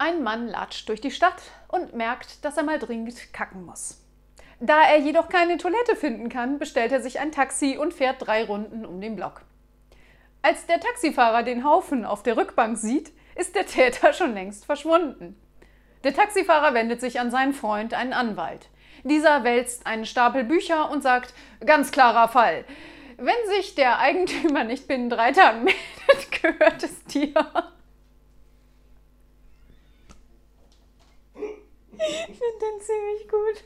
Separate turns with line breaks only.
Ein Mann latscht durch die Stadt und merkt, dass er mal dringend kacken muss. Da er jedoch keine Toilette finden kann, bestellt er sich ein Taxi und fährt drei Runden um den Block. Als der Taxifahrer den Haufen auf der Rückbank sieht, ist der Täter schon längst verschwunden. Der Taxifahrer wendet sich an seinen Freund, einen Anwalt. Dieser wälzt einen Stapel Bücher und sagt, ganz klarer Fall. Wenn sich der Eigentümer nicht binnen drei Tagen meldet, gehört es dir. Ich finde den ziemlich gut.